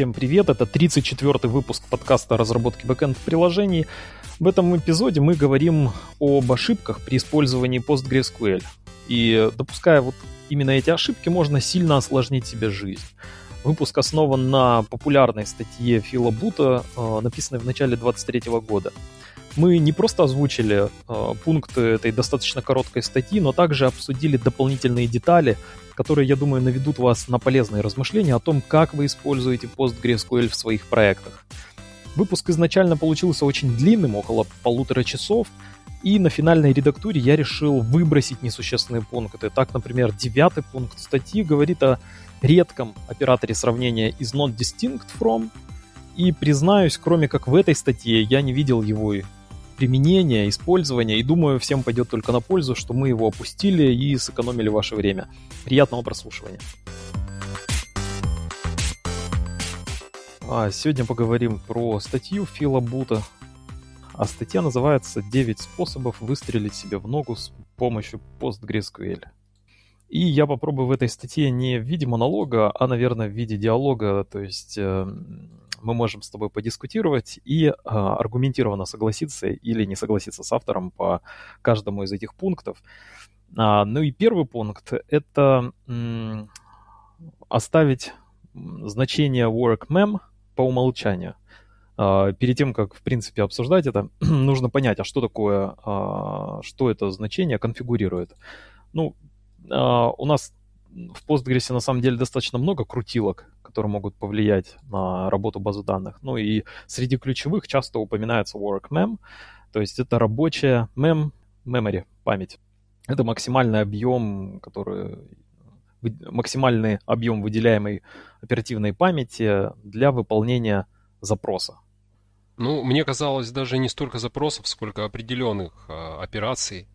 всем привет! Это 34-й выпуск подкаста о разработке бэкэнд-приложений. В этом эпизоде мы говорим об ошибках при использовании PostgreSQL. И допуская вот именно эти ошибки, можно сильно осложнить себе жизнь. Выпуск основан на популярной статье Фила Бута, э, написанной в начале 2023 года. Мы не просто озвучили э, пункты этой достаточно короткой статьи, но также обсудили дополнительные детали, которые, я думаю, наведут вас на полезные размышления о том, как вы используете PostgreSQL в своих проектах. Выпуск изначально получился очень длинным, около полутора часов, и на финальной редактуре я решил выбросить несущественные пункты. Так, например, девятый пункт статьи говорит о редком операторе сравнения is not distinct from, и признаюсь, кроме как в этой статье, я не видел его применения, использования, и думаю, всем пойдет только на пользу, что мы его опустили и сэкономили ваше время. Приятного прослушивания. А сегодня поговорим про статью Фила Бута. А статья называется «9 способов выстрелить себе в ногу с помощью PostgreSQL». И я попробую в этой статье не в виде монолога, а, наверное, в виде диалога, то есть э, мы можем с тобой подискутировать и э, аргументированно согласиться или не согласиться с автором по каждому из этих пунктов. А, ну и первый пункт — это м, оставить значение workmem по умолчанию. А, перед тем, как, в принципе, обсуждать это, нужно понять, а что такое, а, что это значение конфигурирует. Ну, у нас в Postgres на самом деле достаточно много крутилок, которые могут повлиять на работу базы данных. Ну и среди ключевых часто упоминается workmem, то есть это рабочая mem, memory, память. Это максимальный объем, который максимальный объем выделяемой оперативной памяти для выполнения запроса. Ну, мне казалось, даже не столько запросов, сколько определенных э, операций.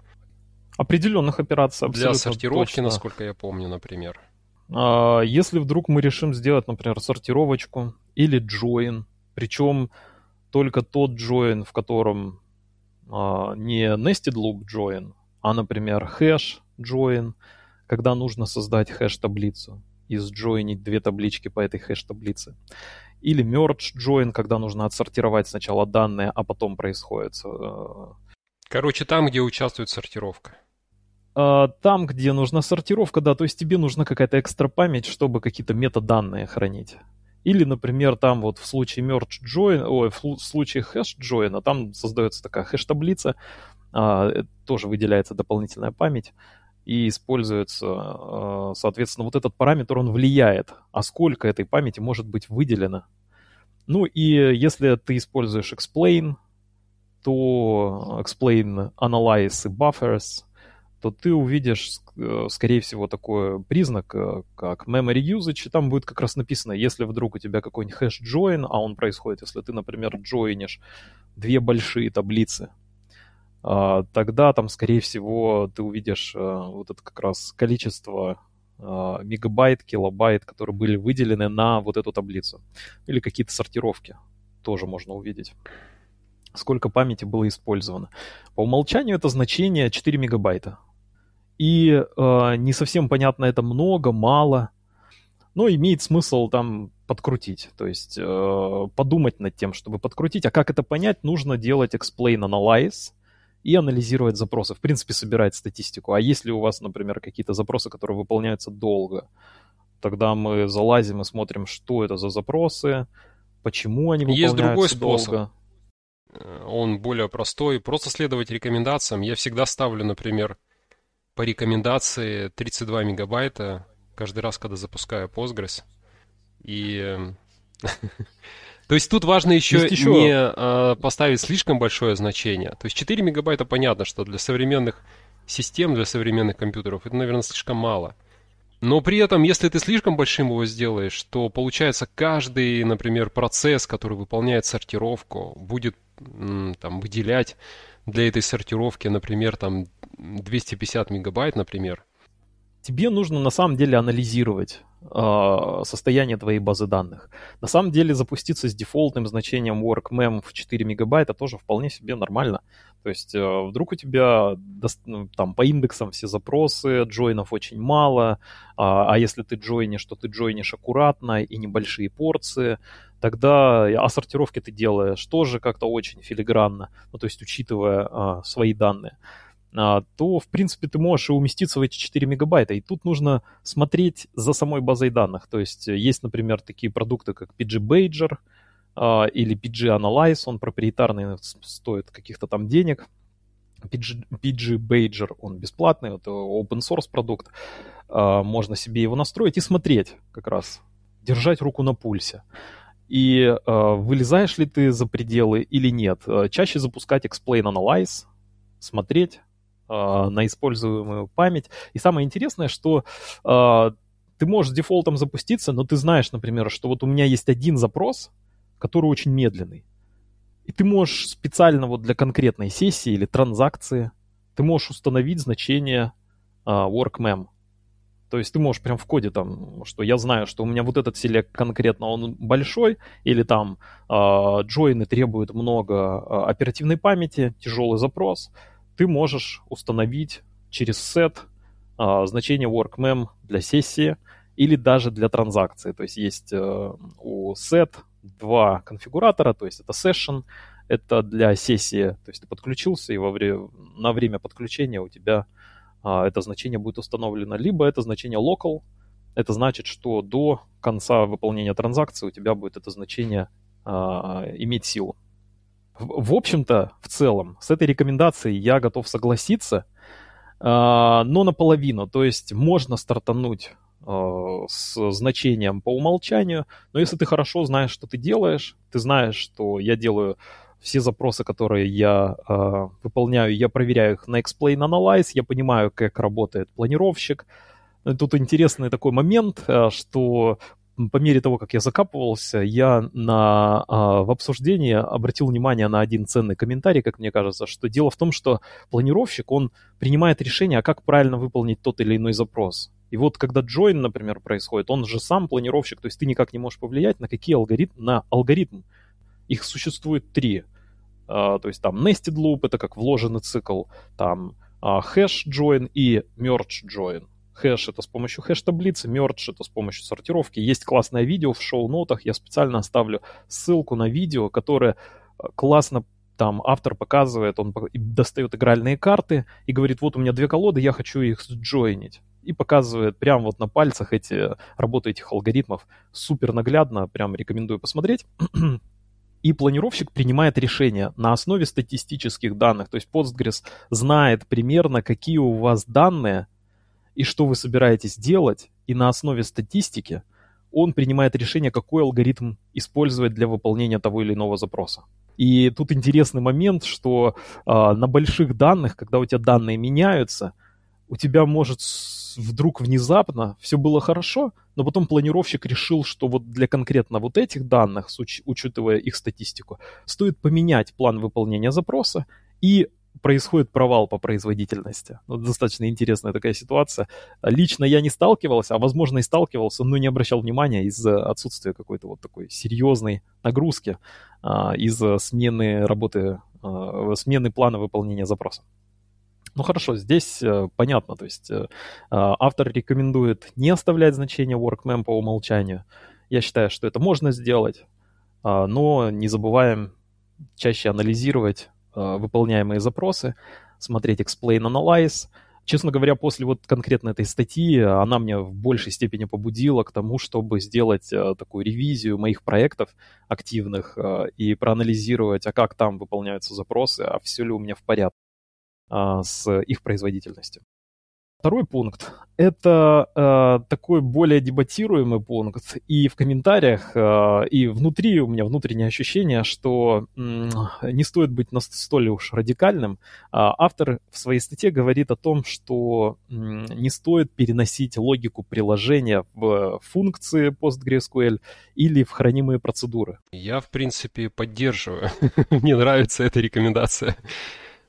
Определенных операций, абсолютно Для сортировки, точно. насколько я помню, например. А, если вдруг мы решим сделать, например, сортировочку или join, причем только тот join, в котором а, не nested loop join, а, например, hash join, когда нужно создать хэш-таблицу и сджойнить две таблички по этой хэш-таблице. Или merge join, когда нужно отсортировать сначала данные, а потом происходит... Э, Короче, там, где участвует сортировка. А, там, где нужна сортировка, да, то есть тебе нужна какая-то экстра память, чтобы какие-то метаданные хранить. Или, например, там вот в случае merge join, ой, в случае hash join, а там создается такая хэш-таблица, а, э, тоже выделяется дополнительная память и используется, соответственно, вот этот параметр, он влияет, а сколько этой памяти может быть выделено. Ну и если ты используешь explain, то explain analyze и buffers – то ты увидишь, э, скорее всего, такой признак, э, как memory usage, и там будет как раз написано, если вдруг у тебя какой-нибудь hash join, а он происходит, если ты, например, joinишь две большие таблицы, а, тогда там, скорее всего, ты увидишь э, вот это как раз количество а, мегабайт, килобайт, которые были выделены на вот эту таблицу. Или какие-то сортировки тоже можно увидеть сколько памяти было использовано. По умолчанию это значение 4 мегабайта. И э, не совсем понятно, это много, мало. Но имеет смысл там подкрутить. То есть э, подумать над тем, чтобы подкрутить. А как это понять, нужно делать explain analyze и анализировать запросы. В принципе, собирать статистику. А если у вас, например, какие-то запросы, которые выполняются долго, тогда мы залазим и смотрим, что это за запросы, почему они выполняются Есть другой способ. долго. Э, он более простой. Просто следовать рекомендациям. Я всегда ставлю, например, по рекомендации 32 мегабайта каждый раз, когда запускаю Postgres. И... Эм, то есть тут важно еще, еще... не а, поставить слишком большое значение. То есть 4 мегабайта понятно, что для современных систем, для современных компьютеров это, наверное, слишком мало. Но при этом, если ты слишком большим его сделаешь, то получается каждый, например, процесс, который выполняет сортировку, будет там выделять для этой сортировки, например, там 250 мегабайт, например. Тебе нужно на самом деле анализировать э, состояние твоей базы данных. На самом деле запуститься с дефолтным значением workmem в 4 мегабайта тоже вполне себе нормально. То есть э, вдруг у тебя ну, там по индексам все запросы, джойнов очень мало, а, а если ты джойнишь, то ты джойнишь аккуратно и небольшие порции, тогда а сортировки ты делаешь тоже как-то очень филигранно, ну то есть учитывая а, свои данные. А, то, в принципе, ты можешь и уместиться в эти 4 мегабайта. И тут нужно смотреть за самой базой данных. То есть э, есть, например, такие продукты, как PG Badger а, или PG Analyze. Он проприетарный, стоит каких-то там денег. PG, PG он бесплатный, это open source продукт. А, можно себе его настроить и смотреть как раз, держать руку на пульсе. И э, вылезаешь ли ты за пределы или нет. Чаще запускать Explain Analyze, смотреть, э, на используемую память. И самое интересное, что э, ты можешь дефолтом запуститься, но ты знаешь, например, что вот у меня есть один запрос, который очень медленный. И ты можешь специально вот для конкретной сессии или транзакции, ты можешь установить значение э, workmem. То есть ты можешь прям в коде там, что я знаю, что у меня вот этот селект конкретно он большой, или там джойны требуют много э, оперативной памяти, тяжелый запрос ты можешь установить через set а, значение workmem для сессии или даже для транзакции. То есть есть э, у set два конфигуратора, то есть это session, это для сессии, то есть ты подключился, и во время, на время подключения у тебя а, это значение будет установлено, либо это значение local, это значит, что до конца выполнения транзакции у тебя будет это значение а, иметь силу. В, общем-то, в целом, с этой рекомендацией я готов согласиться, а, но наполовину. То есть можно стартануть а, с значением по умолчанию, но если ты хорошо знаешь, что ты делаешь, ты знаешь, что я делаю все запросы, которые я э, выполняю, я проверяю их на Explain Analyze, я понимаю, как работает планировщик. Тут интересный такой момент, что по мере того, как я закапывался, я на, а, в обсуждении обратил внимание на один ценный комментарий, как мне кажется, что дело в том, что планировщик, он принимает решение, а как правильно выполнить тот или иной запрос. И вот когда join, например, происходит, он же сам планировщик, то есть ты никак не можешь повлиять на какие алгоритмы, на алгоритм. Их существует три. А, то есть там nested loop, это как вложенный цикл, там hash join и merge join хэш это с помощью хэш-таблицы, мердж это с помощью сортировки. Есть классное видео в шоу-нотах, я специально оставлю ссылку на видео, которое э, классно там автор показывает, он достает игральные карты и говорит, вот у меня две колоды, я хочу их сджойнить. И показывает прямо вот на пальцах эти работу этих алгоритмов. Супер наглядно, прям рекомендую посмотреть. И планировщик принимает решение на основе статистических данных. То есть Postgres знает примерно, какие у вас данные, и что вы собираетесь делать, и на основе статистики он принимает решение, какой алгоритм использовать для выполнения того или иного запроса. И тут интересный момент, что э, на больших данных, когда у тебя данные меняются, у тебя может вдруг внезапно все было хорошо, но потом планировщик решил, что вот для конкретно вот этих данных, уч- учитывая их статистику, стоит поменять план выполнения запроса и происходит провал по производительности. Ну, достаточно интересная такая ситуация. Лично я не сталкивался, а возможно и сталкивался, но не обращал внимания из-за отсутствия какой-то вот такой серьезной нагрузки, а, из-за смены работы, а, смены плана выполнения запроса. Ну хорошо, здесь э, понятно, то есть э, а, автор рекомендует не оставлять значение workmem по умолчанию. Я считаю, что это можно сделать, но не забываем чаще анализировать Э, выполняемые запросы, смотреть Explain Analyze. Честно говоря, после вот конкретно этой статьи она меня в большей степени побудила к тому, чтобы сделать э, такую ревизию моих проектов активных э, и проанализировать, а как там выполняются запросы, а все ли у меня в порядке с их производительностью. Второй пункт – это э, такой более дебатируемый пункт. И в комментариях, э, и внутри у меня внутреннее ощущение, что э, не стоит быть настолько уж радикальным. Э, автор в своей статье говорит о том, что э, не стоит переносить логику приложения в функции PostgreSQL или в хранимые процедуры. Я, в принципе, поддерживаю. Мне нравится эта рекомендация.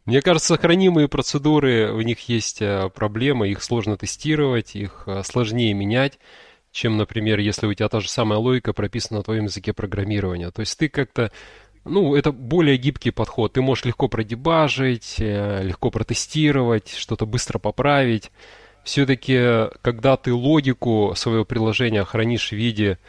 Мне кажется, хранимые процедуры, у них есть э, проблемы, их сложно тестировать, их э, сложнее менять, чем, например, если у тебя та же самая логика прописана на твоем языке программирования. То есть ты как-то ну, это более гибкий подход. Ты можешь легко продебажить, э, легко протестировать, что-то быстро поправить. Все-таки, когда ты логику своего приложения хранишь в виде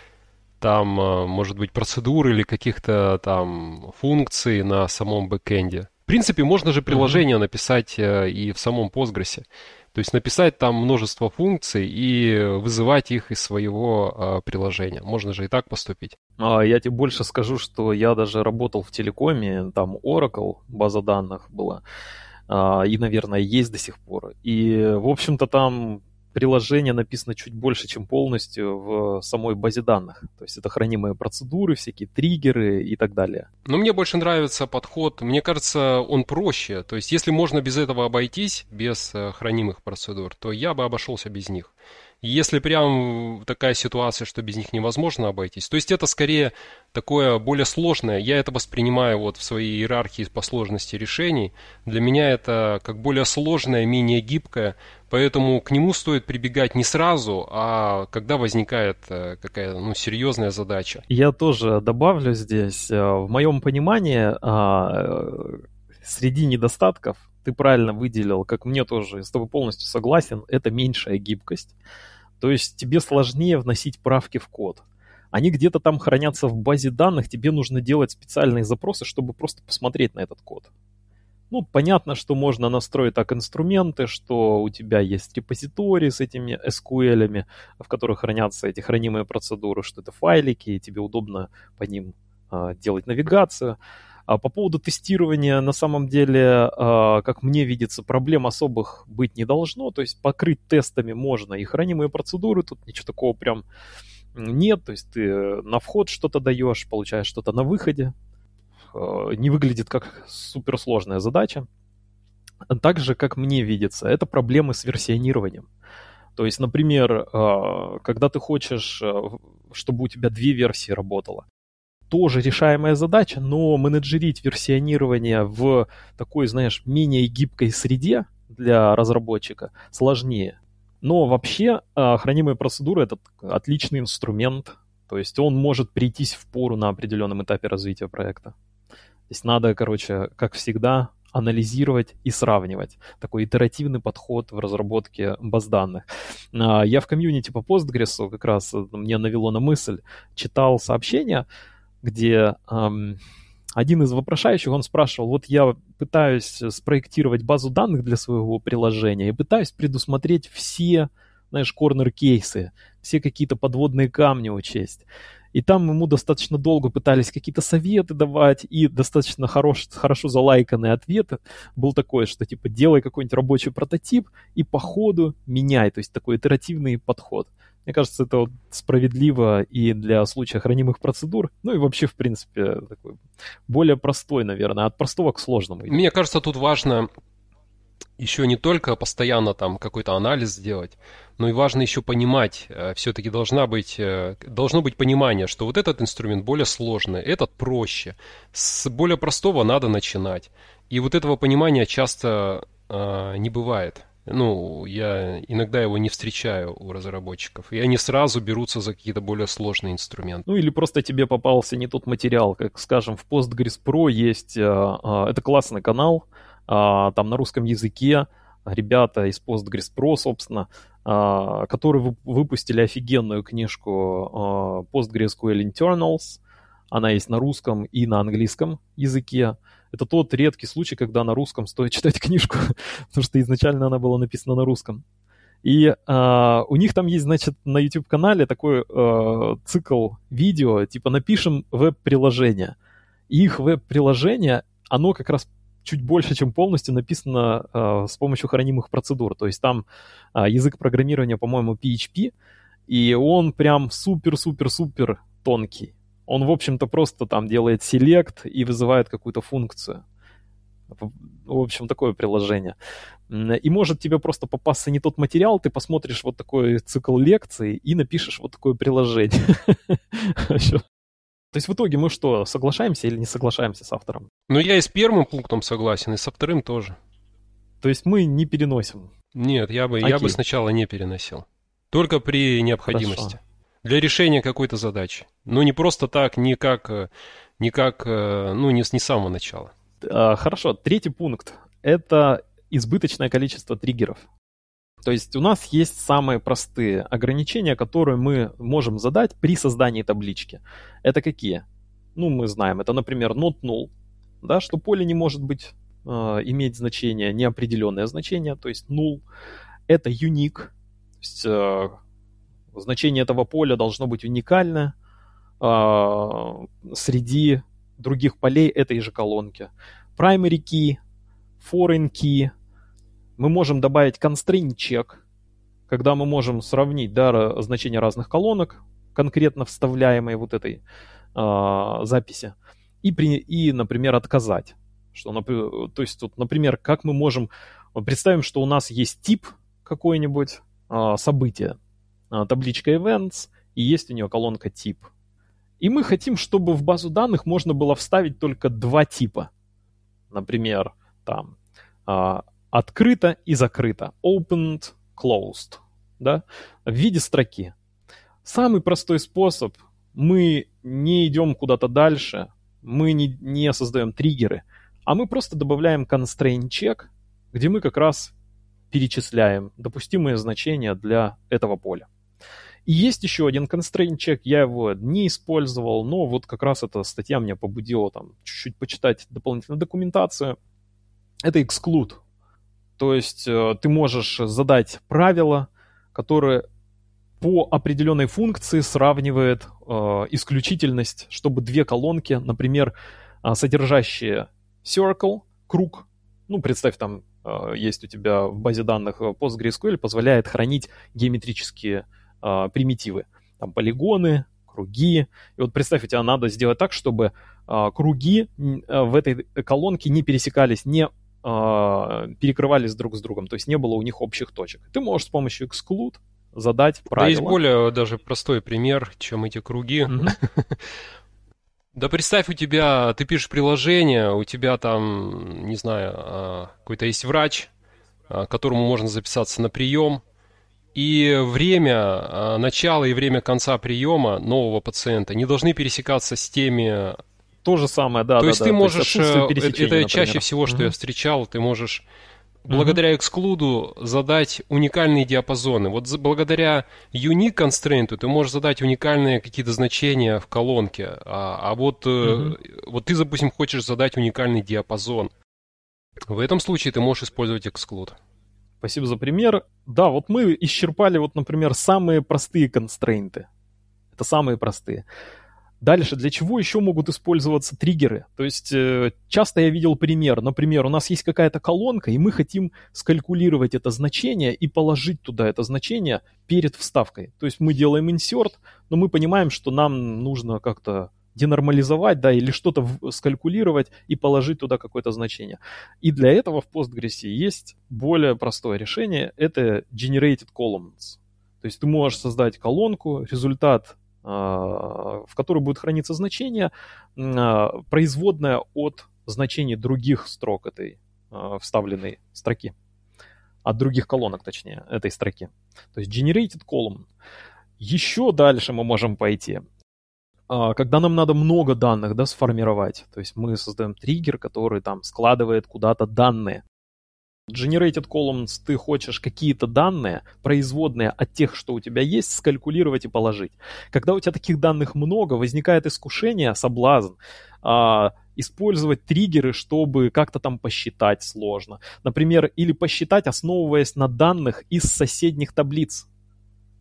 там, может быть, процедур или каких-то там функций на самом бэкэнде, принципе, можно же приложение написать э, и в самом Postgres. То есть написать там множество функций и вызывать их из своего э, приложения. Можно же и так поступить. А, я тебе больше скажу, что я даже работал в телекоме, там Oracle, база данных была. А, и, наверное, есть до сих пор. И, в общем-то, там приложение написано чуть больше, чем полностью в самой базе данных. То есть это хранимые процедуры, всякие триггеры и так далее. Но мне больше нравится подход, мне кажется, он проще. То есть если можно без этого обойтись, без э, хранимых процедур, то я бы обошелся без них. Если прям такая ситуация, что без них невозможно обойтись, то есть это скорее такое более сложное, я это воспринимаю вот в своей иерархии по сложности решений, для меня это как более сложное, менее гибкое, поэтому к нему стоит прибегать не сразу, а когда возникает э, какая-то ну, серьезная задача. Я тоже добавлю здесь, э, в моем понимании, а, э, среди недостатков ты правильно выделил, как мне тоже, с тобой полностью согласен, это меньшая гибкость. То есть тебе сложнее вносить правки в код. Они где-то там хранятся в базе данных, тебе нужно делать специальные запросы, чтобы просто посмотреть на этот код. Ну, понятно, что можно настроить так инструменты, что у тебя есть репозитории с этими SQL, в которых хранятся эти хранимые процедуры, что это файлики, и тебе удобно по ним э, делать навигацию. А по поводу тестирования, на самом деле, а, как мне видится, проблем особых быть не должно. То есть покрыть тестами можно и хранимые процедуры, тут ничего такого прям нет. То есть ты на вход что-то даешь, получаешь что-то на выходе. А, не выглядит как суперсложная задача. Так же, как мне видится, это проблемы с версионированием. То есть, например, а, когда ты хочешь, чтобы у тебя две версии работало, тоже решаемая задача, но менеджерить версионирование в такой, знаешь, менее гибкой среде для разработчика сложнее. Но вообще а, хранимые процедуры это отличный инструмент, то есть он может прийтись в пору на определенном этапе развития проекта. Здесь надо, короче, как всегда, анализировать и сравнивать. Такой итеративный подход в разработке баз данных. А, я в комьюнити по Postgres как раз э, мне навело на мысль, читал сообщения, где эм, один из вопрошающих, он спрашивал, вот я пытаюсь спроектировать базу данных для своего приложения и пытаюсь предусмотреть все, знаешь, корнер-кейсы, все какие-то подводные камни учесть. И там ему достаточно долго пытались какие-то советы давать, и достаточно хорош, хорошо залайканный ответ был такой, что типа делай какой-нибудь рабочий прототип и по ходу меняй, то есть такой итеративный подход. Мне кажется, это вот справедливо и для случая хранимых процедур, ну и вообще, в принципе, такой более простой, наверное, от простого к сложному. Мне кажется, тут важно еще не только постоянно там какой-то анализ сделать, но и важно еще понимать, э, все-таки должна быть, э, должно быть понимание, что вот этот инструмент более сложный, этот проще, с более простого надо начинать. И вот этого понимания часто э, не бывает. Ну, я иногда его не встречаю у разработчиков. И они сразу берутся за какие-то более сложные инструменты. Ну, или просто тебе попался не тот материал. Как, скажем, в Postgres Pro есть... А, а, это классный канал. А, там на русском языке ребята из Postgres Pro, собственно, которые выпустили офигенную книжку PostgreSQL Internals. Она есть на русском и на английском языке это тот редкий случай, когда на русском стоит читать книжку, потому что изначально она была написана на русском. И э, у них там есть, значит, на YouTube-канале такой э, цикл видео, типа напишем веб-приложение. Их веб-приложение, оно как раз чуть больше, чем полностью написано э, с помощью хранимых процедур. То есть там э, язык программирования, по-моему, PHP, и он прям супер-супер-супер тонкий. Он, в общем-то, просто там делает селект и вызывает какую-то функцию. В общем, такое приложение. И может тебе просто попасться не тот материал, ты посмотришь вот такой цикл лекций и напишешь вот такое приложение. То есть в итоге мы что, соглашаемся или не соглашаемся с автором? Ну, я и с первым пунктом согласен, и со вторым тоже. То есть мы не переносим? Нет, я бы, я бы сначала не переносил. Только при необходимости. Для решения какой-то задачи. Но не просто так, не как, э, не как э, ну, не, не с самого начала. А, хорошо, третий пункт. Это избыточное количество триггеров. То есть у нас есть самые простые ограничения, которые мы можем задать при создании таблички. Это какие? Ну, мы знаем, это, например, not null, да, что поле не может быть, э, иметь значение, неопределенное значение, то есть null. Это unique, то есть э, значение этого поля должно быть уникальное э, среди других полей этой же колонки. Primary key, foreign key, мы можем добавить constraint check, когда мы можем сравнить да, значения разных колонок, конкретно вставляемой вот этой э, записи, и, при, и, например, отказать. Что, то есть, тут, например, как мы можем... Представим, что у нас есть тип какой-нибудь э, события, табличка events, и есть у нее колонка тип. И мы хотим, чтобы в базу данных можно было вставить только два типа. Например, там открыто и закрыто. Opened, closed. Да? В виде строки. Самый простой способ. Мы не идем куда-то дальше. Мы не, не создаем триггеры. А мы просто добавляем constraint check, где мы как раз перечисляем допустимые значения для этого поля. И есть еще один constraint check, я его не использовал, но вот как раз эта статья меня побудила там чуть-чуть почитать дополнительную документацию. Это exclude. То есть э, ты можешь задать правило, которое по определенной функции сравнивает э, исключительность, чтобы две колонки, например, э, содержащие circle, круг, ну, представь, там э, есть у тебя в базе данных PostgreSQL, позволяет хранить геометрические э, примитивы, там полигоны, круги. И вот представь, у тебя надо сделать так, чтобы э, круги э, в этой колонке не пересекались не э, перекрывались друг с другом, то есть не было у них общих точек. Ты можешь с помощью exclude задать правила. Да есть более даже простой пример, чем эти круги. Да представь, у тебя, ты пишешь приложение, у тебя там, не знаю, а, какой-то есть врач, а, к которому можно записаться на прием, и время а, начала и время конца приема нового пациента не должны пересекаться с теми то же самое, да. То да, есть да, ты можешь, есть э, это например. чаще всего, что угу. я встречал, ты можешь благодаря эксклуду задать уникальные диапазоны. Вот благодаря unique constraint ты можешь задать уникальные какие-то значения в колонке, а, а вот, угу. вот ты, допустим, хочешь задать уникальный диапазон. В этом случае ты можешь использовать эксклуд. Спасибо за пример. Да, вот мы исчерпали, вот, например, самые простые констрейнты. Это самые простые. Дальше, для чего еще могут использоваться триггеры? То есть э, часто я видел пример, например, у нас есть какая-то колонка, и мы хотим скалькулировать это значение и положить туда это значение перед вставкой. То есть мы делаем insert, но мы понимаем, что нам нужно как-то денормализовать, да, или что-то скалькулировать и положить туда какое-то значение. И для этого в Postgres есть более простое решение, это generated columns. То есть ты можешь создать колонку, результат а, в которой будет храниться значение, а, производное от значений других строк этой а, вставленной строки. От других колонок, точнее, этой строки. То есть generated column. Еще дальше мы можем пойти. Когда нам надо много данных да, сформировать, то есть мы создаем триггер, который там складывает куда-то данные. Generated columns ты хочешь какие-то данные, производные от тех, что у тебя есть, скалькулировать и положить. Когда у тебя таких данных много, возникает искушение, соблазн, а, использовать триггеры, чтобы как-то там посчитать сложно. Например, или посчитать, основываясь на данных из соседних таблиц.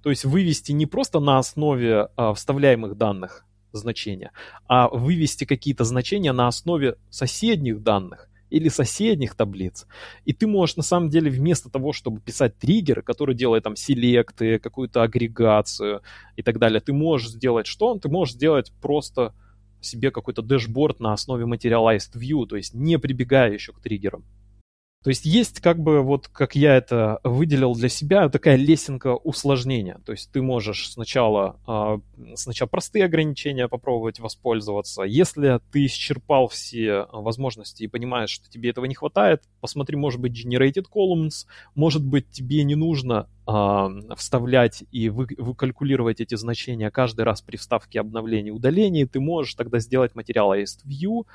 То есть вывести не просто на основе а, вставляемых данных значения, а вывести какие-то значения на основе соседних данных или соседних таблиц. И ты можешь на самом деле вместо того, чтобы писать триггер, который делает там селекты, какую-то агрегацию и так далее, ты можешь сделать что? Ты можешь сделать просто себе какой-то дэшборд на основе Materialized View, то есть не прибегая еще к триггерам. То есть есть как бы вот, как я это выделил для себя, такая лесенка усложнения. То есть ты можешь сначала, а, сначала простые ограничения попробовать воспользоваться. Если ты исчерпал все возможности и понимаешь, что тебе этого не хватает, посмотри, может быть, generated columns, может быть, тебе не нужно а, вставлять и вы, выкалькулировать эти значения каждый раз при вставке обновления и удалении, ты можешь тогда сделать материалist view,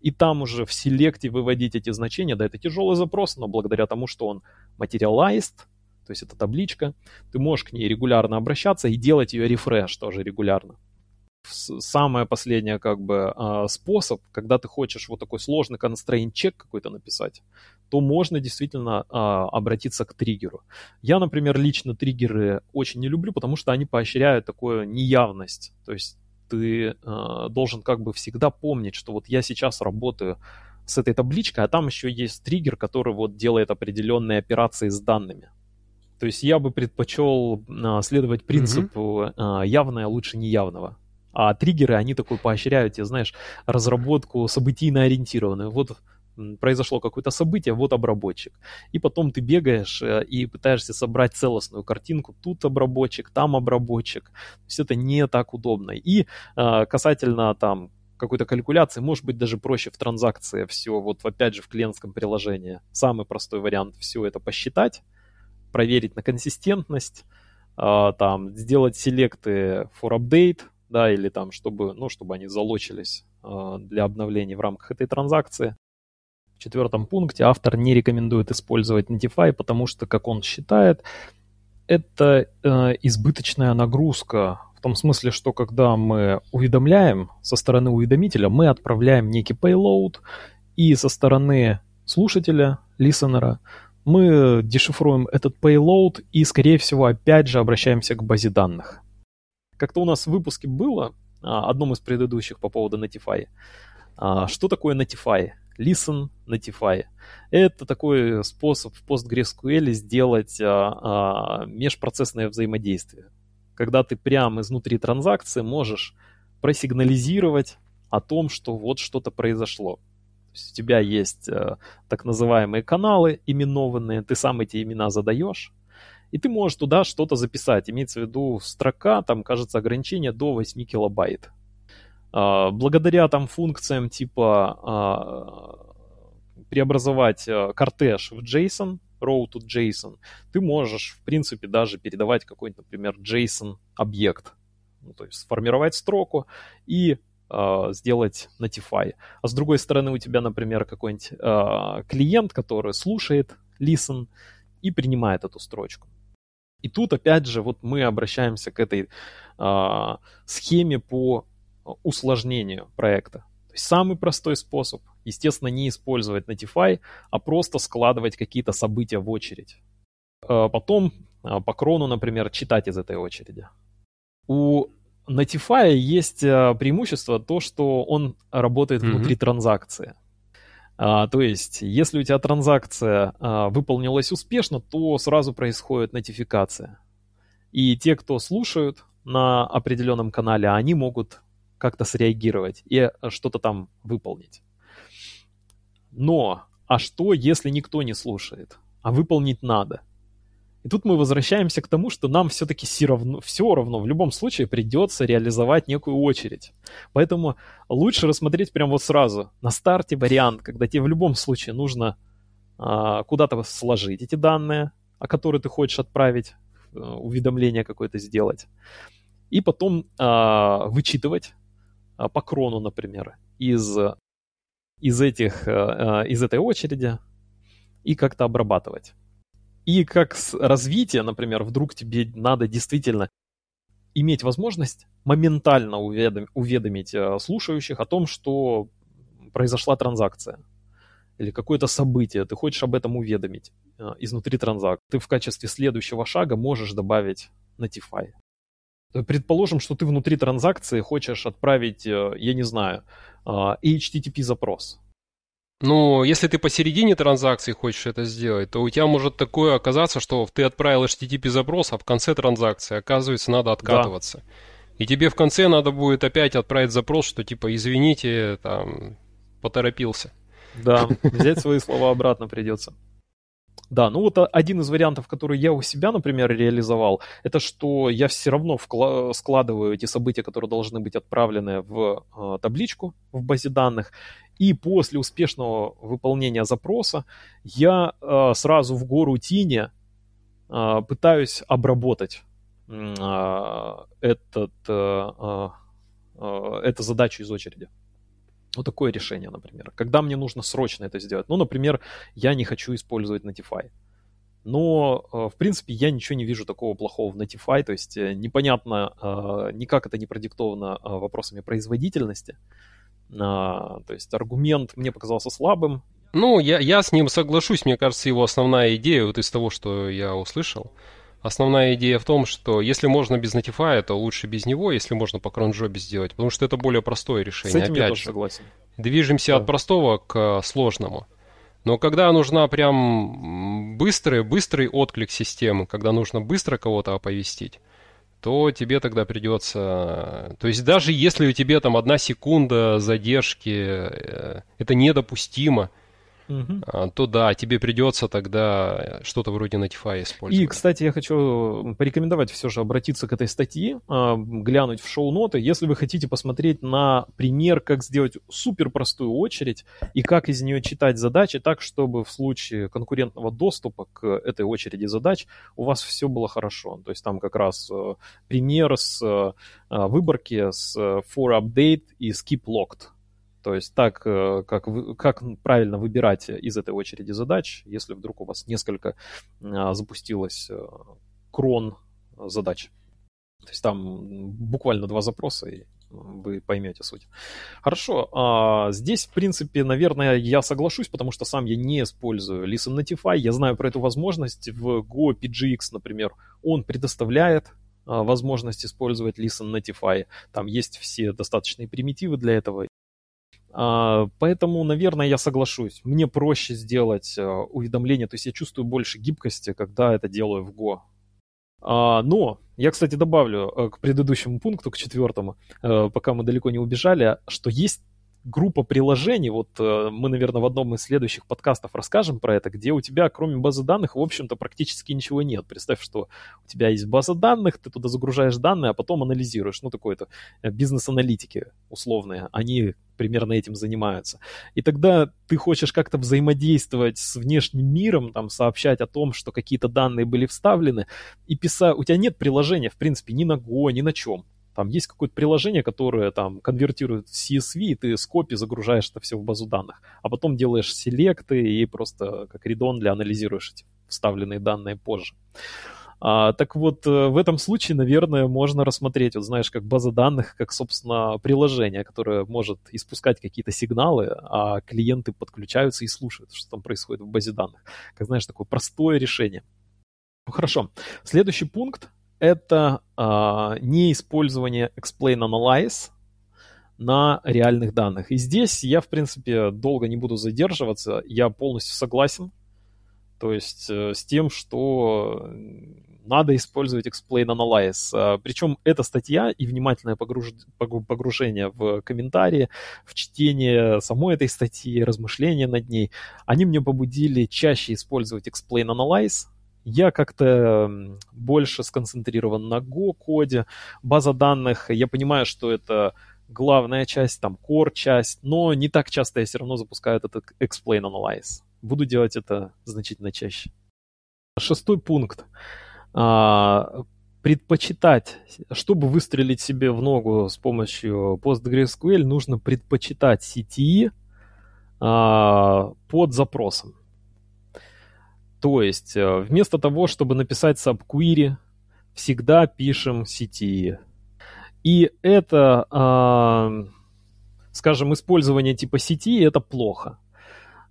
и там уже в селекте выводить эти значения, да, это тяжелый запрос, но благодаря тому, что он materialized, то есть это табличка, ты можешь к ней регулярно обращаться и делать ее рефреш тоже регулярно. Самое последнее как бы а, способ, когда ты хочешь вот такой сложный constraint чек какой-то написать, то можно действительно а, обратиться к триггеру. Я, например, лично триггеры очень не люблю, потому что они поощряют такую неявность. То есть ты э, должен как бы всегда помнить, что вот я сейчас работаю с этой табличкой, а там еще есть триггер, который вот делает определенные операции с данными. То есть я бы предпочел э, следовать принципу э, явное лучше неявного. А триггеры, они такой поощряют, тебе, знаешь, разработку событийно ориентированную. Вот произошло какое-то событие, вот обработчик. И потом ты бегаешь э, и пытаешься собрать целостную картинку. Тут обработчик, там обработчик. Есть это не так удобно. И э, касательно там какой-то калькуляции, может быть, даже проще в транзакции все, вот опять же в клиентском приложении. Самый простой вариант все это посчитать, проверить на консистентность, э, там, сделать селекты for update, да, или там, чтобы, ну, чтобы они залочились для обновлений в рамках этой транзакции. В четвертом пункте автор не рекомендует использовать Notify, потому что, как он считает, это э, избыточная нагрузка. В том смысле, что когда мы уведомляем со стороны уведомителя, мы отправляем некий payload, и со стороны слушателя, листенера, мы дешифруем этот payload и, скорее всего, опять же обращаемся к базе данных. Как-то у нас в выпуске было, а, одном из предыдущих по поводу Notify. А, что такое Notify? Listen, notify. Это такой способ в PostgreSQL сделать а, а, межпроцессное взаимодействие. Когда ты прямо изнутри транзакции можешь просигнализировать о том, что вот что-то произошло. То есть у тебя есть а, так называемые каналы именованные, ты сам эти имена задаешь, и ты можешь туда что-то записать. Имеется в виду строка, там, кажется, ограничение до 8 килобайт. А, благодаря там функциям типа а, преобразовать а, кортеж в JSON, row to JSON, ты можешь, в принципе, даже передавать какой-нибудь, например, JSON-объект. Ну, то есть сформировать строку и э, сделать notify. А с другой стороны у тебя, например, какой-нибудь э, клиент, который слушает listen и принимает эту строчку. И тут опять же вот мы обращаемся к этой э, схеме по усложнению проекта. То есть самый простой способ, естественно, не использовать Notify, а просто складывать какие-то события в очередь. А потом а, по крону, например, читать из этой очереди. У Notify есть преимущество то, что он работает mm-hmm. внутри транзакции. А, то есть, если у тебя транзакция а, выполнилась успешно, то сразу происходит нотификация. И те, кто слушают на определенном канале, они могут как-то среагировать и э, что-то там выполнить. Но, а что, если никто не слушает, а выполнить надо? И тут мы возвращаемся к тому, что нам все-таки все равно, все равно в любом случае придется реализовать некую очередь. Поэтому лучше рассмотреть прямо вот сразу на старте вариант, когда тебе в любом случае нужно а, куда-то сложить эти данные, о которые ты хочешь отправить, э, уведомление какое-то сделать, и потом а, вычитывать по крону, например, из, из, этих, а, а, из этой очереди и как-то обрабатывать. И как с развития, например, вдруг тебе надо действительно иметь возможность моментально уведом, уведомить слушающих о том, что произошла транзакция или какое-то событие, ты хочешь об этом уведомить изнутри транзакции. Ты в качестве следующего шага можешь добавить Notify. Предположим, что ты внутри транзакции хочешь отправить, э, я не знаю, а, HTTP запрос. Ну, если ты посередине транзакции хочешь это сделать, то у тебя может такое оказаться, что ты отправил HTTP запрос, а в конце транзакции, оказывается, надо откатываться. Да. И тебе в конце надо будет опять отправить запрос, что типа, извините, там, поторопился. Да, взять свои слова обратно придется. Да, ну вот один из вариантов, который я у себя, например, реализовал, это что я все равно складываю эти события, которые должны быть отправлены в э, табличку в базе данных, и после успешного выполнения запроса я э, сразу в горутине э, пытаюсь обработать этот, э, э, эту задачу из очереди. Вот такое решение, например. Когда мне нужно срочно это сделать. Ну, например, я не хочу использовать Notify. Но, э, в принципе, я ничего не вижу такого плохого в Notify. То есть э, непонятно, э, никак это не продиктовано вопросами производительности. То есть аргумент мне показался слабым. Ну, я, я с ним соглашусь. Мне кажется, его основная идея, вот из того, что я услышал, Основная идея в том, что если можно без Notify, то лучше без него, если можно по кронжобе сделать, потому что это более простое решение. С этим Опять я тоже же, согласен. Движемся да. от простого к сложному. Но когда нужна прям быстрый, быстрый отклик системы, когда нужно быстро кого-то оповестить, то тебе тогда придется... То есть даже если у тебя там одна секунда задержки, э, это недопустимо, угу. то да, тебе придется тогда что-то вроде Notify использовать. И, кстати, я хочу порекомендовать все же обратиться к этой статье, а, глянуть в шоу-ноты, если вы хотите посмотреть на пример, как сделать супер простую очередь и как из нее читать задачи так, чтобы в случае конкурентного доступа к этой очереди задач у вас все было хорошо. То есть там как раз э, пример с э, выборки с э, for update и skip locked. То есть так, э, как, как правильно выбирать из этой очереди задач, если вдруг у вас несколько а, запустилось э, крон задач. То есть там буквально два запроса, и вы поймете суть. Хорошо, а здесь, в принципе, наверное, я соглашусь, потому что сам я не использую Listen Notify. Я знаю про эту возможность. В Go PGX, например, он предоставляет а, возможность использовать Listen Notify. Там есть все достаточные примитивы для этого. А, поэтому, наверное, я соглашусь. Мне проще сделать э, уведомление, то есть я чувствую больше гибкости, когда это делаю в Go. А, но я, кстати, добавлю э, к предыдущему пункту, к четвертому, э, пока мы далеко не убежали, что есть группа приложений, вот э, мы, наверное, в одном из следующих подкастов расскажем про это, где у тебя, кроме базы данных, в общем-то, практически ничего нет. Представь, что у тебя есть база данных, ты туда загружаешь данные, а потом анализируешь. Ну, такое-то э, бизнес-аналитики условные, они примерно этим занимаются. И тогда ты хочешь как-то взаимодействовать с внешним миром, там, сообщать о том, что какие-то данные были вставлены, и писать... У тебя нет приложения, в принципе, ни на Go, ни на чем. Там есть какое-то приложение, которое там конвертирует в CSV, и ты с копи загружаешь это все в базу данных, а потом делаешь селекты и просто как редон для анализируешь эти вставленные данные позже. А, так вот, э, в этом случае, наверное, можно рассмотреть, вот знаешь, как база данных, как, собственно, приложение, которое может испускать какие-то сигналы, а клиенты подключаются и слушают, что там происходит в базе данных. Как, знаешь, такое простое решение. Ну, хорошо. Следующий пункт это а, неиспользование explain analyze на реальных данных. И здесь я, в принципе, долго не буду задерживаться. Я полностью согласен. То есть э, с тем, что надо использовать explain analyze. А, причем эта статья и внимательное погруж... погружение в комментарии, в чтение самой этой статьи, размышления над ней, они мне побудили чаще использовать explain analyze, я как-то больше сконцентрирован на Go-коде. База данных, я понимаю, что это главная часть, там, core часть, но не так часто я все равно запускаю этот explain analyze. Буду делать это значительно чаще. Шестой пункт. А, предпочитать, чтобы выстрелить себе в ногу с помощью PostgreSQL, нужно предпочитать CTE а, под запросом. То есть э, вместо того, чтобы написать subquery, всегда пишем CTE. И это, э, скажем, использование типа CTE это плохо.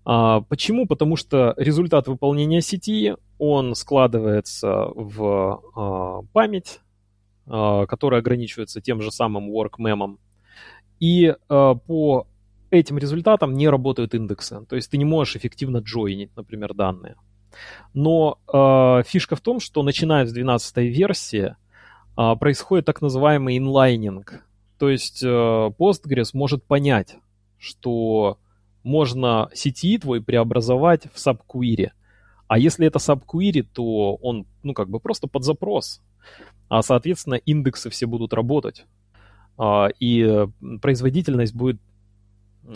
А, почему? Потому что результат выполнения CTE, он складывается в а, память, а, которая ограничивается тем же самым workmem. И а, по этим результатам не работают индексы. То есть ты не можешь эффективно джойнить, например, данные. Но э, фишка в том, что начиная с 12 версии э, происходит так называемый инлайнинг. То есть э, Postgres может понять, что можно сети твой преобразовать в subquery, А если это subquery, то он, ну, как бы просто под запрос. А, соответственно, индексы все будут работать. А, и производительность будет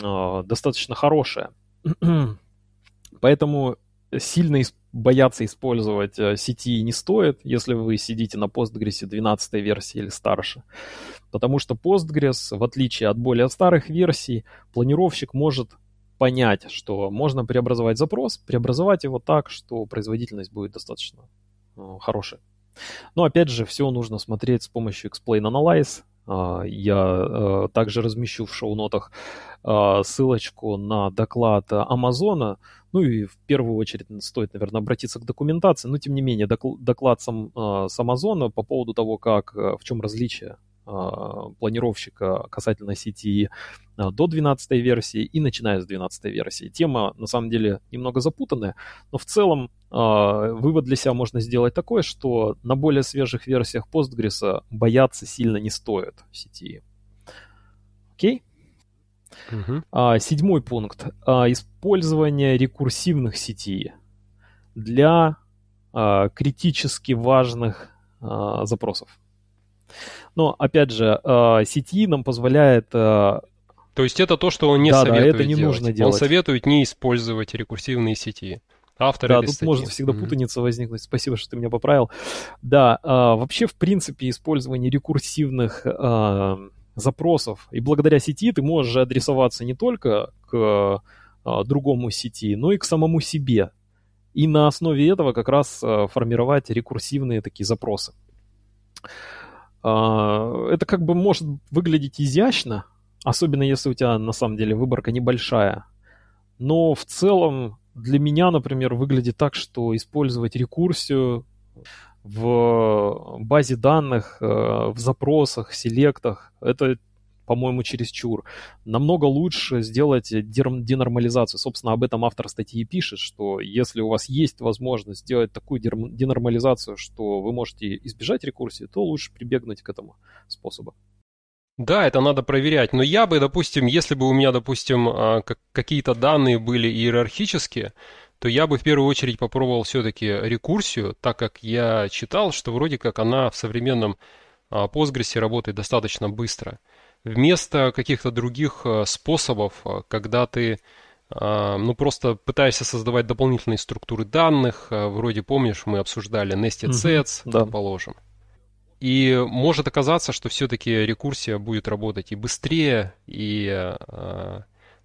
а, достаточно хорошая. Поэтому сильно бояться использовать э, сети не стоит, если вы сидите на Postgres 12 версии или старше. Потому что Postgres, в отличие от более старых версий, планировщик может понять, что можно преобразовать запрос, преобразовать его так, что производительность будет достаточно э, хорошая. Но опять же, все нужно смотреть с помощью Explain Analyze. А, я э, также размещу в шоу-нотах а, ссылочку на доклад Амазона. Ну и в первую очередь стоит, наверное, обратиться к документации. Но тем не менее, доклад сам, а, с Амазона по поводу того, как, э, в чем различие планировщика касательно сети а, до 12 версии и начиная с 12 версии. Тема на самом деле немного запутанная, но в целом вывод для себя можно сделать такой, что на более свежих версиях Postgres бояться сильно не стоит в сети. Окей? Угу. А, седьмой пункт. А, использование рекурсивных сетей для а, критически важных а, запросов. Но, опять же, а, сети нам позволяет... А, то есть это то, что он не да, советует да, это не делать. нужно делать. Он советует не использовать рекурсивные сети. Автор да, тут статьи. может всегда путаница mm-hmm. возникнуть. Спасибо, что ты меня поправил. Да, а, вообще, в принципе, использование рекурсивных а, запросов. И благодаря сети ты можешь адресоваться не только к а, другому сети, но и к самому себе. И на основе этого как раз а, формировать рекурсивные такие запросы. А, это как бы может выглядеть изящно, особенно если у тебя на самом деле выборка небольшая. Но в целом для меня, например, выглядит так, что использовать рекурсию в базе данных, э, в запросах, селектах. Это, по-моему, чересчур. Намного лучше сделать денормализацию. Собственно, об этом автор статьи пишет, что если у вас есть возможность сделать такую денормализацию, что вы можете избежать рекурсии, то лучше прибегнуть к этому способу. Да, это надо проверять. Но я бы, допустим, если бы у меня, допустим, а, какие-то данные были иерархические, то я бы в первую очередь попробовал все-таки рекурсию, так как я читал, что вроде как она в современном а, Postgres работает достаточно быстро. Вместо каких-то других а, способов, а, когда ты ну, просто пытаешься создавать дополнительные структуры данных, вроде, помнишь, мы обсуждали nested sets, угу, да. положим. И может оказаться, что все-таки рекурсия будет работать и быстрее, и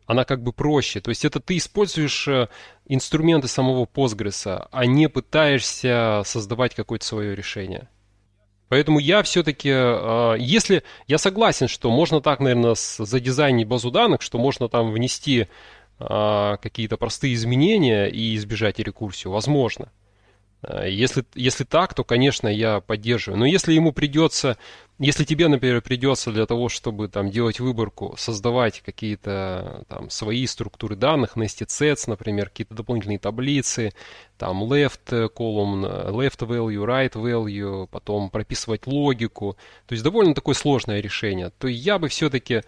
она как бы проще. То есть это ты используешь э, инструменты самого Postgres, а не пытаешься создавать какое-то свое решение. Поэтому я все-таки, э, если я согласен, что можно так, наверное, задизайнить базу данных, что можно там внести э, какие-то простые изменения и избежать рекурсию, возможно. Если, если так, то, конечно, я поддерживаю. Но если ему придется если тебе, например, придется для того, чтобы там делать выборку, создавать какие-то там свои структуры данных, nested sets, например, какие-то дополнительные таблицы, там left column, left value, right value, потом прописывать логику, то есть довольно такое сложное решение, то я бы все-таки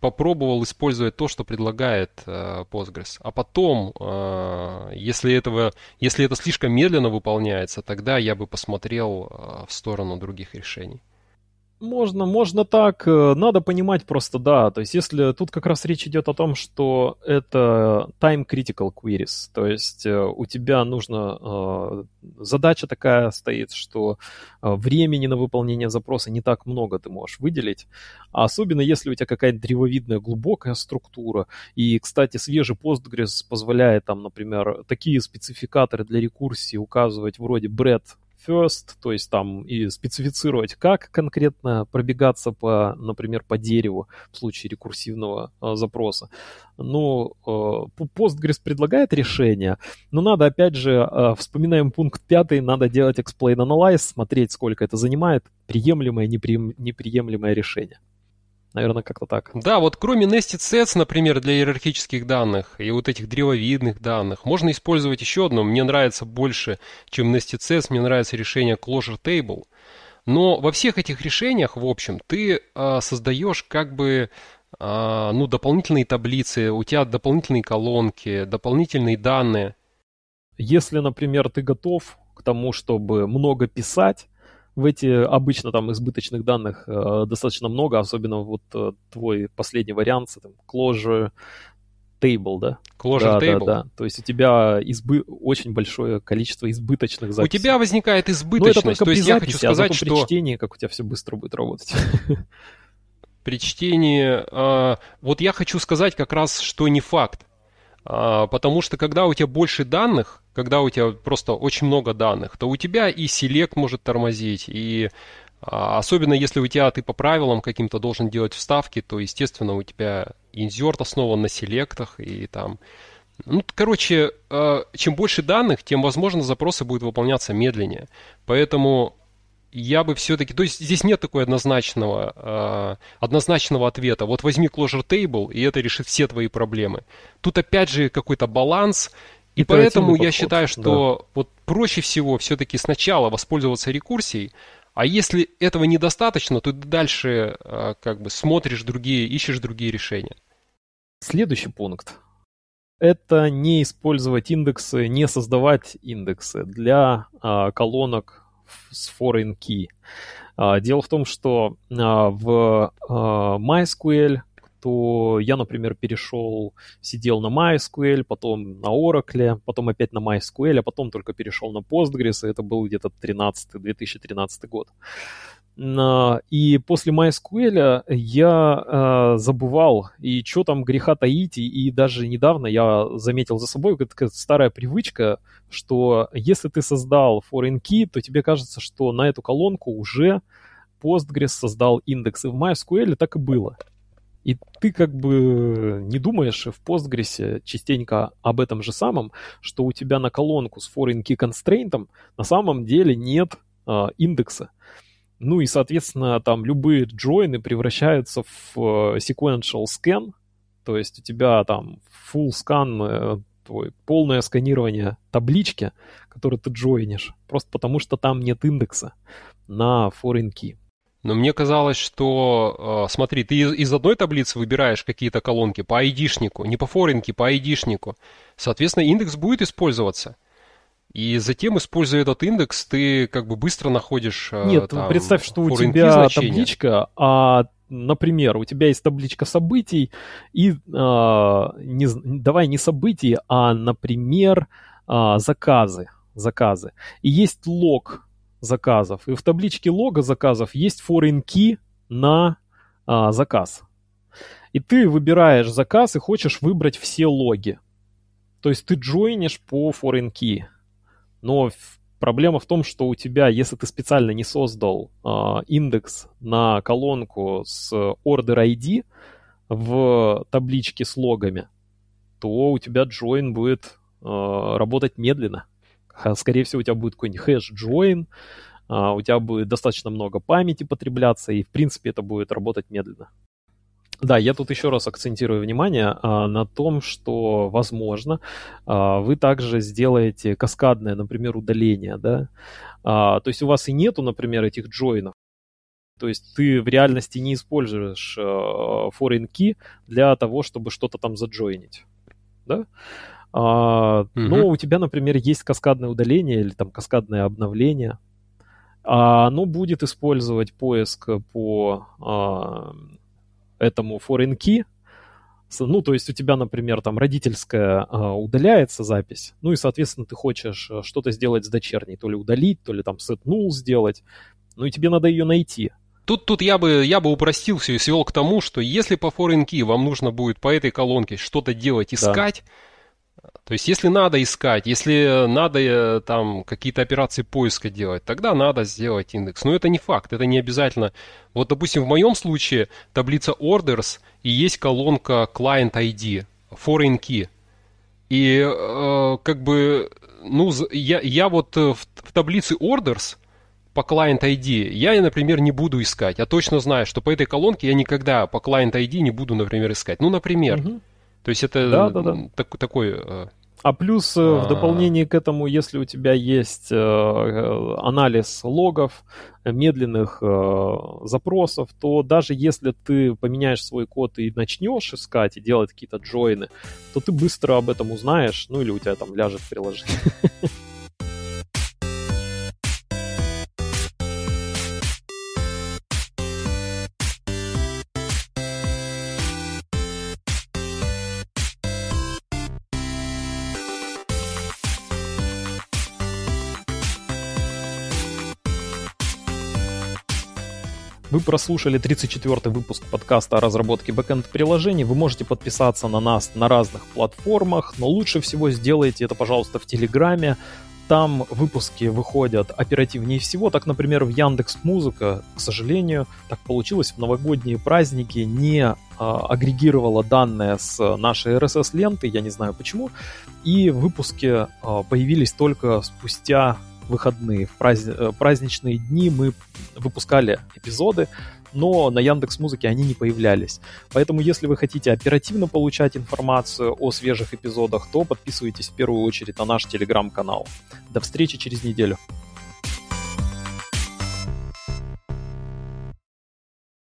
попробовал использовать то, что предлагает э, Postgres. А потом, э, если, этого, если это слишком медленно выполняется, тогда я бы посмотрел э, в сторону других решений. Можно, можно так. Э, надо понимать просто, да. То есть, если тут как раз речь идет о том, что это time critical queries, то есть э, у тебя нужно э, задача такая стоит, что времени на выполнение запроса не так много ты можешь выделить, а особенно если у тебя какая-то древовидная глубокая структура. И, кстати, свежий Postgres позволяет там, например, такие спецификаторы для рекурсии указывать вроде breadth first, то есть там и специфицировать, как конкретно пробегаться по, например, по дереву в случае рекурсивного э, запроса. Ну, э, Postgres предлагает решение, но надо, опять же, э, вспоминаем пункт пятый, надо делать explain analyze, смотреть, сколько это занимает, приемлемое, неприем, неприемлемое решение. Наверное, как-то так. Да, вот кроме nested sets, например, для иерархических данных и вот этих древовидных данных, можно использовать еще одно. Мне нравится больше, чем nested sets, мне нравится решение closure table. Но во всех этих решениях, в общем, ты э, создаешь как бы э, ну, дополнительные таблицы, у тебя дополнительные колонки, дополнительные данные. Если, например, ты готов к тому, чтобы много писать, в эти обычно там избыточных данных э, достаточно много, особенно вот э, твой последний вариант, там, closure table, да? Closure да, table? Да, да. То есть у тебя избы... очень большое количество избыточных записей. У тебя возникает избыточность. Ну, это То есть при я записи, хочу сказать, а что... при чтении, как у тебя все быстро будет работать. При чтении... Э, вот я хочу сказать как раз, что не факт. Э, потому что когда у тебя больше данных, когда у тебя просто очень много данных, то у тебя и селект может тормозить, и а, особенно если у тебя ты по правилам каким-то должен делать вставки, то, естественно, у тебя инсерт основан на селектах и там... Ну, короче, а, чем больше данных, тем, возможно, запросы будут выполняться медленнее. Поэтому я бы все-таки... То есть здесь нет такой однозначного, а, однозначного ответа. Вот возьми Closure Table, и это решит все твои проблемы. Тут опять же какой-то баланс, и поэтому я подход, считаю, что да. вот проще всего все-таки сначала воспользоваться рекурсией, а если этого недостаточно, то ты дальше а, как бы смотришь другие, ищешь другие решения. Следующий пункт. Это не использовать индексы, не создавать индексы для а, колонок с foreign key. А, дело в том, что а, в а, MySQL что я, например, перешел, сидел на MySQL, потом на Oracle, потом опять на MySQL, а потом только перешел на Postgres, и это был где-то 13 2013 год. И после MySQL я э, забывал, и что там греха таить, и, и даже недавно я заметил за собой такая старая привычка, что если ты создал foreign key, то тебе кажется, что на эту колонку уже Postgres создал индекс, и в MySQL так и было. И ты как бы не думаешь в Postgres частенько об этом же самом, что у тебя на колонку с foreign key constraint на самом деле нет э, индекса. Ну и, соответственно, там любые джойны превращаются в э, sequential scan, то есть у тебя там full scan, э, твой, полное сканирование таблички, которую ты джойнишь, просто потому что там нет индекса на foreign key. Но мне казалось, что, э, смотри, ты из, одной таблицы выбираешь какие-то колонки по айдишнику, не по форинке, по айдишнику. Соответственно, индекс будет использоваться. И затем, используя этот индекс, ты как бы быстро находишь э, Нет, там, представь, что у тебя значения. табличка, а, например, у тебя есть табличка событий, и а, не, давай не событий, а, например, а, заказы. Заказы. И есть лог заказов. И в табличке лога заказов есть foreign key на а, заказ. И ты выбираешь заказ и хочешь выбрать все логи. То есть ты джойнишь по foreign key. Но проблема в том, что у тебя, если ты специально не создал а, индекс на колонку с order ID в табличке с логами, то у тебя join будет а, работать медленно. Скорее всего, у тебя будет какой-нибудь хэш join, а, у тебя будет достаточно много памяти потребляться, и, в принципе, это будет работать медленно. Да, я тут еще раз акцентирую внимание а, на том, что, возможно, а, вы также сделаете каскадное, например, удаление, да, а, то есть у вас и нету, например, этих джойнов, то есть ты в реальности не используешь а, foreign key для того, чтобы что-то там заджойнить, да, а, угу. но у тебя, например, есть каскадное удаление или там каскадное обновление, а оно будет использовать поиск по а, этому foreign key, ну, то есть у тебя, например, там родительская а, удаляется запись, ну и, соответственно, ты хочешь а, что-то сделать с дочерней, то ли удалить, то ли там set null сделать, ну и тебе надо ее найти. Тут, тут я, бы, я бы упростил все и свел к тому, что если по foreign key вам нужно будет по этой колонке что-то делать, искать, да то есть, если надо искать, если надо э, там какие-то операции поиска делать, тогда надо сделать индекс. Но это не факт, это не обязательно. Вот, допустим, в моем случае таблица orders и есть колонка client ID, foreign key. И э, как бы, ну, я, я вот э, в, в таблице orders по client ID я, например, не буду искать. Я точно знаю, что по этой колонке я никогда по client ID не буду, например, искать. Ну, например. Угу. То есть это да, да, да. Так, такой э, А плюс А-а-а. в дополнение к этому, если у тебя есть э, анализ логов, медленных э, запросов, то даже если ты поменяешь свой код и начнешь искать и делать какие-то джойны, то ты быстро об этом узнаешь, ну или у тебя там ляжет приложение. Вы прослушали 34-й выпуск подкаста о разработке бэкэнд-приложений. Вы можете подписаться на нас на разных платформах, но лучше всего сделайте это, пожалуйста, в Телеграме. Там выпуски выходят оперативнее всего. Так, например, в Яндекс Музыка, к сожалению, так получилось, в новогодние праздники не а, агрегировала данные с нашей RSS-ленты, я не знаю почему, и выпуски а, появились только спустя выходные, в празд... Э, праздничные дни мы выпускали эпизоды, но на Яндекс Музыке они не появлялись. Поэтому, если вы хотите оперативно получать информацию о свежих эпизодах, то подписывайтесь в первую очередь на наш телеграм-канал. До встречи через неделю.